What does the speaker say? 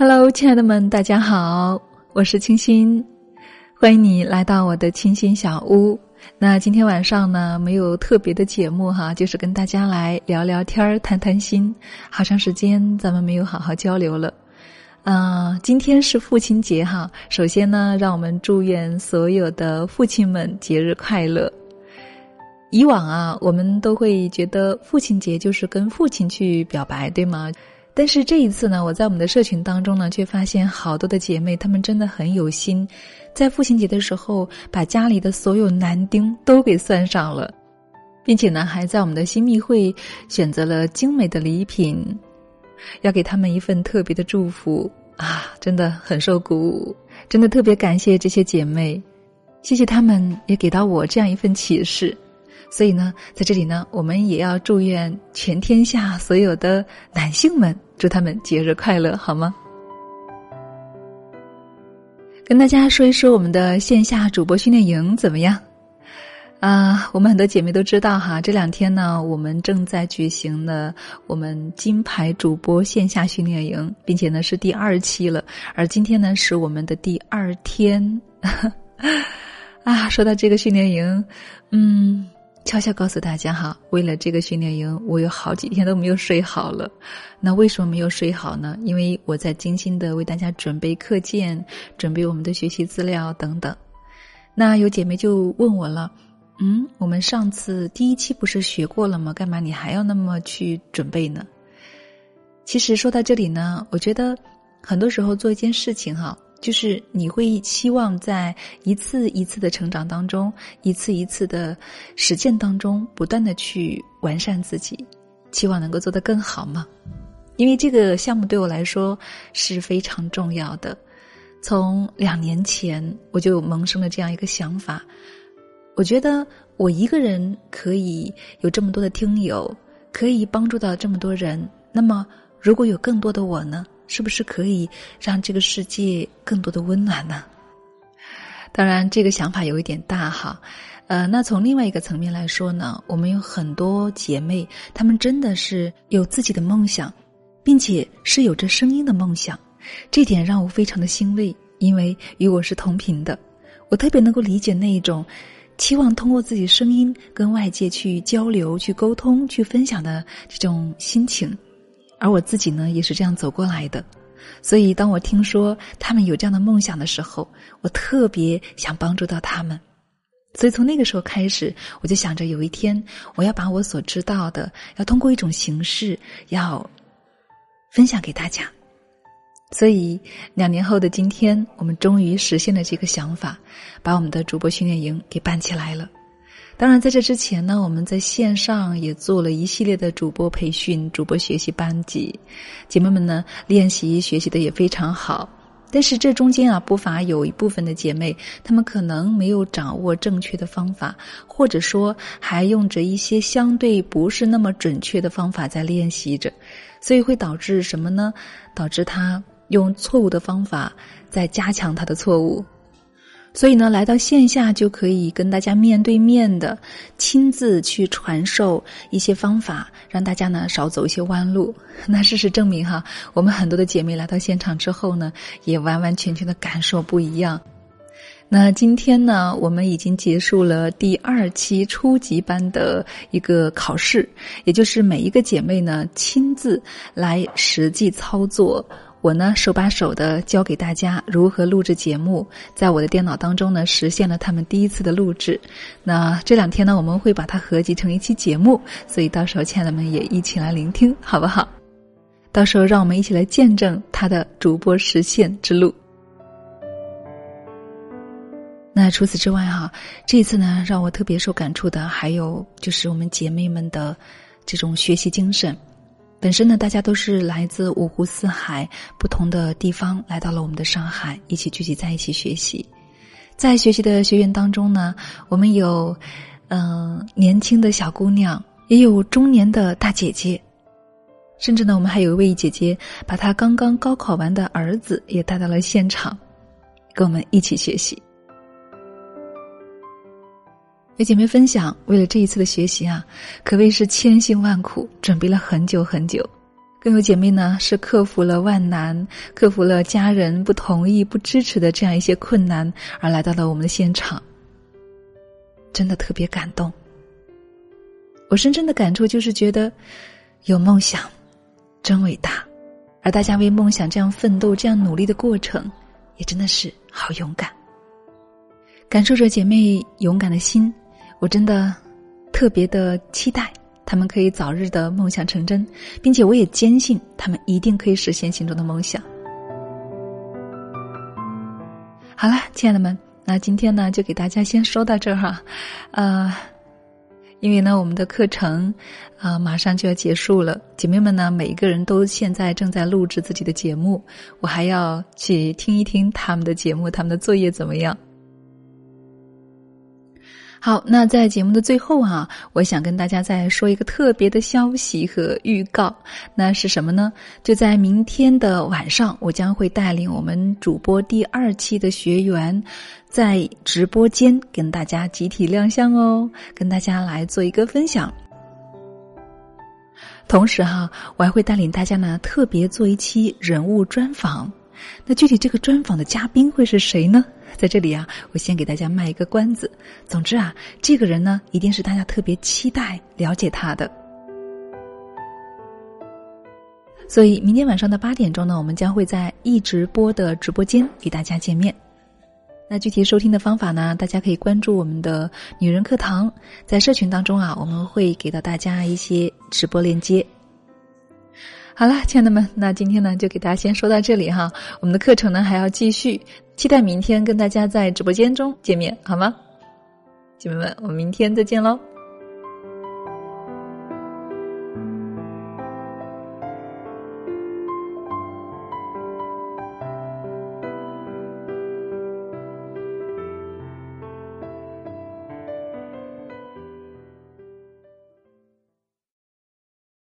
Hello，亲爱的们，大家好，我是清新，欢迎你来到我的清新小屋。那今天晚上呢，没有特别的节目哈，就是跟大家来聊聊天儿、谈谈心。好长时间咱们没有好好交流了。嗯，今天是父亲节哈，首先呢，让我们祝愿所有的父亲们节日快乐。以往啊，我们都会觉得父亲节就是跟父亲去表白，对吗？但是这一次呢，我在我们的社群当中呢，却发现好多的姐妹，她们真的很有心，在父亲节的时候，把家里的所有男丁都给算上了，并且呢，还在我们的新密会选择了精美的礼品，要给他们一份特别的祝福啊！真的很受鼓舞，真的特别感谢这些姐妹，谢谢他们也给到我这样一份启示。所以呢，在这里呢，我们也要祝愿全天下所有的男性们，祝他们节日快乐，好吗？跟大家说一说我们的线下主播训练营怎么样？啊，我们很多姐妹都知道哈，这两天呢，我们正在举行的我们金牌主播线下训练营，并且呢是第二期了，而今天呢是我们的第二天。啊，说到这个训练营，嗯。悄悄告诉大家哈，为了这个训练营，我有好几天都没有睡好了。那为什么没有睡好呢？因为我在精心的为大家准备课件，准备我们的学习资料等等。那有姐妹就问我了，嗯，我们上次第一期不是学过了吗？干嘛你还要那么去准备呢？其实说到这里呢，我觉得很多时候做一件事情哈。就是你会期望在一次一次的成长当中，一次一次的实践当中，不断的去完善自己，期望能够做得更好吗？因为这个项目对我来说是非常重要的。从两年前我就萌生了这样一个想法，我觉得我一个人可以有这么多的听友，可以帮助到这么多人。那么，如果有更多的我呢？是不是可以让这个世界更多的温暖呢？当然，这个想法有一点大哈。呃，那从另外一个层面来说呢，我们有很多姐妹，她们真的是有自己的梦想，并且是有着声音的梦想，这点让我非常的欣慰，因为与我是同频的。我特别能够理解那一种期望通过自己声音跟外界去交流、去沟通、去分享的这种心情。而我自己呢，也是这样走过来的，所以当我听说他们有这样的梦想的时候，我特别想帮助到他们。所以从那个时候开始，我就想着有一天我要把我所知道的，要通过一种形式要分享给大家。所以两年后的今天，我们终于实现了这个想法，把我们的主播训练营给办起来了。当然，在这之前呢，我们在线上也做了一系列的主播培训、主播学习班级，姐妹们呢练习学习的也非常好。但是这中间啊，不乏有一部分的姐妹，她们可能没有掌握正确的方法，或者说还用着一些相对不是那么准确的方法在练习着，所以会导致什么呢？导致她用错误的方法在加强她的错误。所以呢，来到线下就可以跟大家面对面的亲自去传授一些方法，让大家呢少走一些弯路。那事实证明哈，我们很多的姐妹来到现场之后呢，也完完全全的感受不一样。那今天呢，我们已经结束了第二期初级班的一个考试，也就是每一个姐妹呢亲自来实际操作。我呢，手把手的教给大家如何录制节目，在我的电脑当中呢，实现了他们第一次的录制。那这两天呢，我们会把它合集成一期节目，所以到时候亲爱的们也一起来聆听，好不好？到时候让我们一起来见证他的主播实现之路。那除此之外哈，这次呢，让我特别受感触的还有就是我们姐妹们的这种学习精神。本身呢，大家都是来自五湖四海不同的地方，来到了我们的上海，一起聚集在一起学习。在学习的学员当中呢，我们有嗯年轻的小姑娘，也有中年的大姐姐，甚至呢，我们还有一位姐姐，把她刚刚高考完的儿子也带到了现场，跟我们一起学习。有姐妹分享，为了这一次的学习啊，可谓是千辛万苦，准备了很久很久。更有姐妹呢是克服了万难，克服了家人不同意、不支持的这样一些困难，而来到了我们的现场。真的特别感动。我深深的感触就是觉得，有梦想，真伟大，而大家为梦想这样奋斗、这样努力的过程，也真的是好勇敢。感受着姐妹勇敢的心，我真的特别的期待他们可以早日的梦想成真，并且我也坚信他们一定可以实现心中的梦想。好了，亲爱的们，那今天呢就给大家先说到这儿哈，呃，因为呢我们的课程啊马上就要结束了，姐妹们呢每一个人都现在正在录制自己的节目，我还要去听一听他们的节目，他们的作业怎么样。好，那在节目的最后啊，我想跟大家再说一个特别的消息和预告，那是什么呢？就在明天的晚上，我将会带领我们主播第二期的学员，在直播间跟大家集体亮相哦，跟大家来做一个分享。同时哈，我还会带领大家呢，特别做一期人物专访。那具体这个专访的嘉宾会是谁呢？在这里啊，我先给大家卖一个关子。总之啊，这个人呢，一定是大家特别期待了解他的。所以明天晚上的八点钟呢，我们将会在一直播的直播间与大家见面。那具体收听的方法呢，大家可以关注我们的女人课堂，在社群当中啊，我们会给到大家一些直播链接。好了，亲爱的们，那今天呢就给大家先说到这里哈。我们的课程呢还要继续，期待明天跟大家在直播间中见面，好吗？姐妹们，我们明天再见喽。